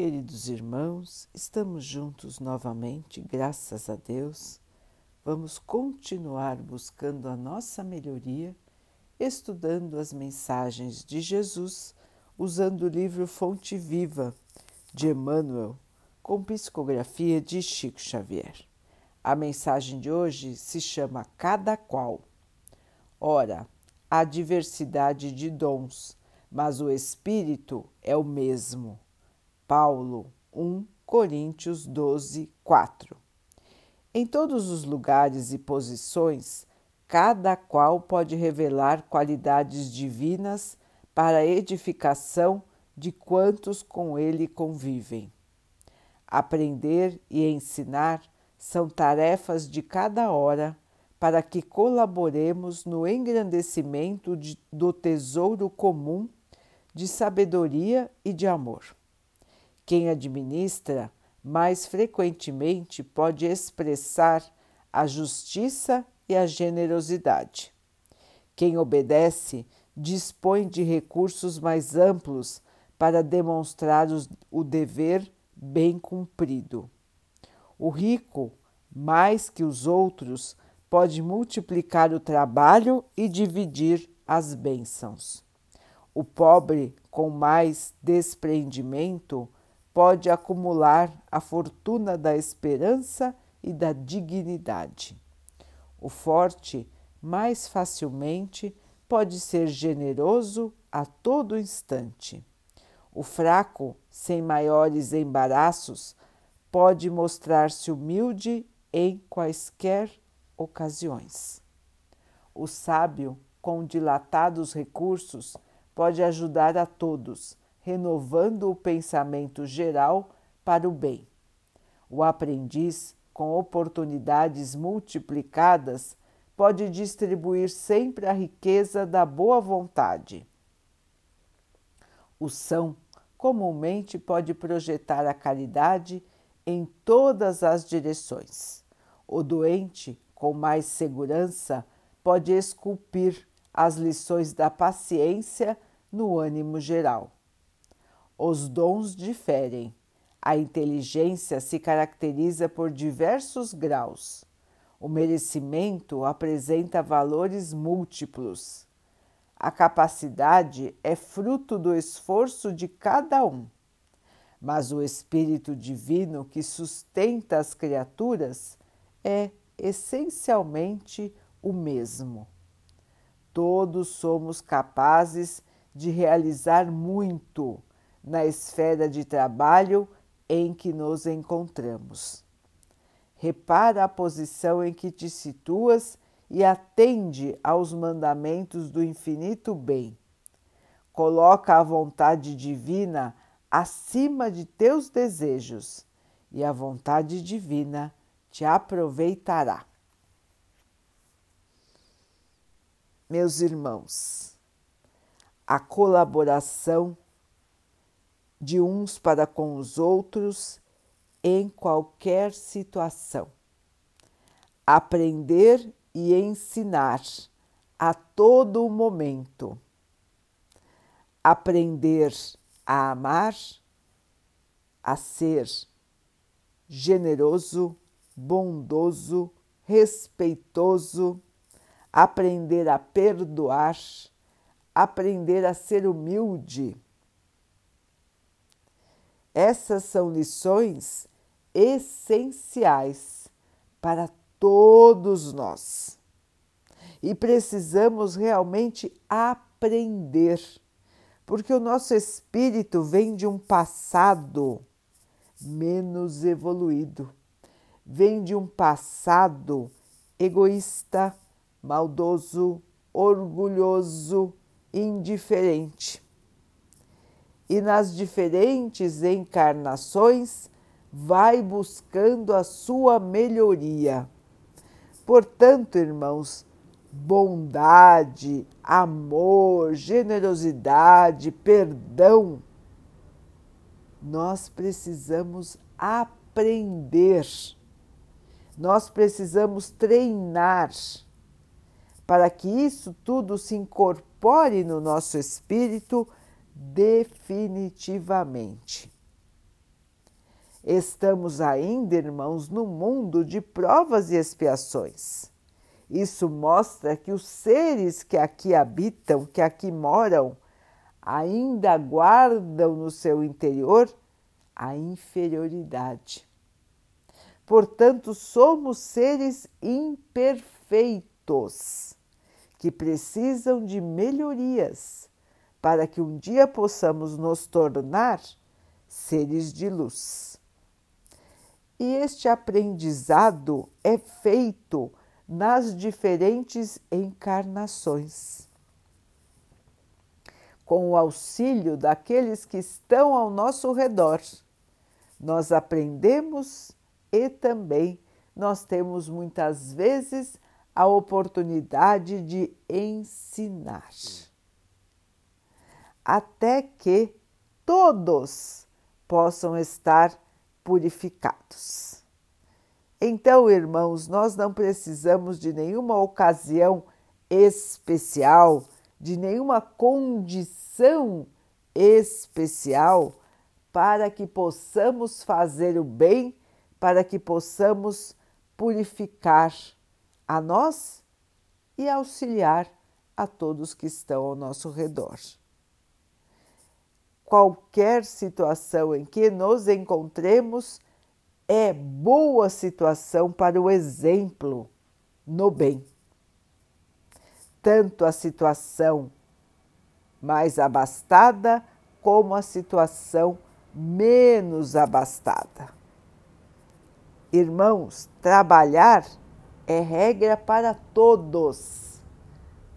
Queridos irmãos, estamos juntos novamente, graças a Deus. Vamos continuar buscando a nossa melhoria, estudando as mensagens de Jesus, usando o livro Fonte Viva de Emmanuel, com psicografia de Chico Xavier. A mensagem de hoje se chama Cada Qual. Ora, há diversidade de dons, mas o Espírito é o mesmo Paulo 1 Coríntios 12, 4. Em todos os lugares e posições, cada qual pode revelar qualidades divinas para a edificação de quantos com ele convivem. Aprender e ensinar são tarefas de cada hora para que colaboremos no engrandecimento de, do tesouro comum de sabedoria e de amor. Quem administra mais frequentemente pode expressar a justiça e a generosidade. Quem obedece dispõe de recursos mais amplos para demonstrar o dever bem cumprido. O rico, mais que os outros, pode multiplicar o trabalho e dividir as bênçãos. O pobre, com mais despreendimento, pode acumular a fortuna da esperança e da dignidade. O forte, mais facilmente, pode ser generoso a todo instante. O fraco, sem maiores embaraços, pode mostrar-se humilde em quaisquer ocasiões. O sábio, com dilatados recursos, pode ajudar a todos renovando o pensamento geral para o bem. O aprendiz, com oportunidades multiplicadas, pode distribuir sempre a riqueza da boa vontade. O são comumente pode projetar a caridade em todas as direções. O doente, com mais segurança, pode esculpir as lições da paciência no ânimo geral. Os dons diferem. A inteligência se caracteriza por diversos graus. O merecimento apresenta valores múltiplos. A capacidade é fruto do esforço de cada um. Mas o Espírito Divino que sustenta as criaturas é essencialmente o mesmo. Todos somos capazes de realizar muito na esfera de trabalho em que nos encontramos. Repara a posição em que te situas e atende aos mandamentos do infinito bem. Coloca a vontade divina acima de teus desejos e a vontade divina te aproveitará. Meus irmãos, a colaboração de uns para com os outros em qualquer situação. Aprender e ensinar a todo momento. Aprender a amar, a ser generoso, bondoso, respeitoso, aprender a perdoar, aprender a ser humilde essas são lições essenciais para todos nós. E precisamos realmente aprender, porque o nosso espírito vem de um passado menos evoluído, vem de um passado egoísta, maldoso, orgulhoso, indiferente e nas diferentes encarnações vai buscando a sua melhoria. Portanto, irmãos, bondade, amor, generosidade, perdão, nós precisamos aprender, nós precisamos treinar para que isso tudo se incorpore no nosso espírito definitivamente. Estamos ainda, irmãos, no mundo de provas e expiações. Isso mostra que os seres que aqui habitam, que aqui moram, ainda guardam no seu interior a inferioridade. Portanto, somos seres imperfeitos que precisam de melhorias para que um dia possamos nos tornar seres de luz. E este aprendizado é feito nas diferentes encarnações com o auxílio daqueles que estão ao nosso redor, nós aprendemos e também nós temos muitas vezes a oportunidade de ensinar. Até que todos possam estar purificados. Então, irmãos, nós não precisamos de nenhuma ocasião especial de nenhuma condição especial para que possamos fazer o bem, para que possamos purificar a nós e auxiliar a todos que estão ao nosso redor. Qualquer situação em que nos encontremos é boa situação para o exemplo no bem tanto a situação mais abastada como a situação menos abastada. Irmãos, trabalhar é regra para todos.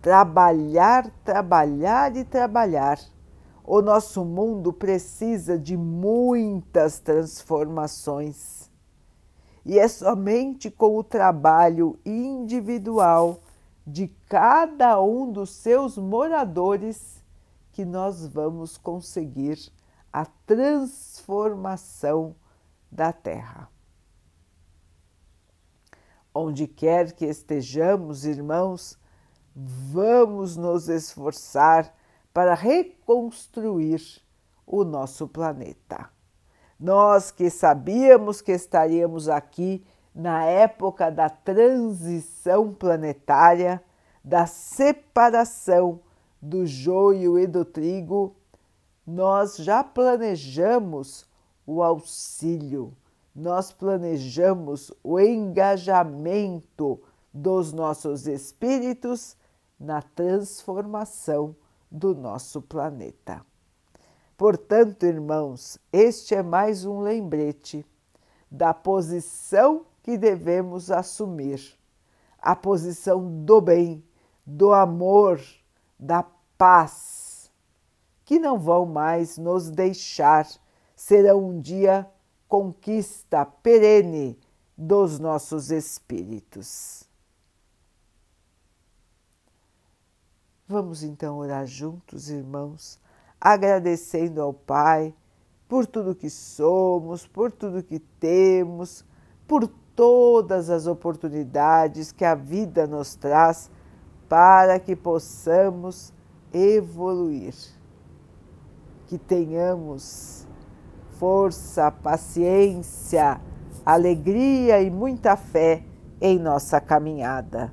Trabalhar, trabalhar e trabalhar. O nosso mundo precisa de muitas transformações. E é somente com o trabalho individual de cada um dos seus moradores que nós vamos conseguir a transformação da Terra. Onde quer que estejamos, irmãos, vamos nos esforçar para reconstruir o nosso planeta. Nós que sabíamos que estaríamos aqui na época da transição planetária, da separação do joio e do trigo, nós já planejamos o auxílio, nós planejamos o engajamento dos nossos espíritos na transformação do nosso planeta. Portanto, irmãos, este é mais um lembrete da posição que devemos assumir a posição do bem, do amor, da paz, que não vão mais nos deixar, serão um dia conquista perene dos nossos espíritos. Vamos então orar juntos, irmãos, agradecendo ao Pai por tudo que somos, por tudo que temos, por todas as oportunidades que a vida nos traz para que possamos evoluir. Que tenhamos força, paciência, alegria e muita fé em nossa caminhada.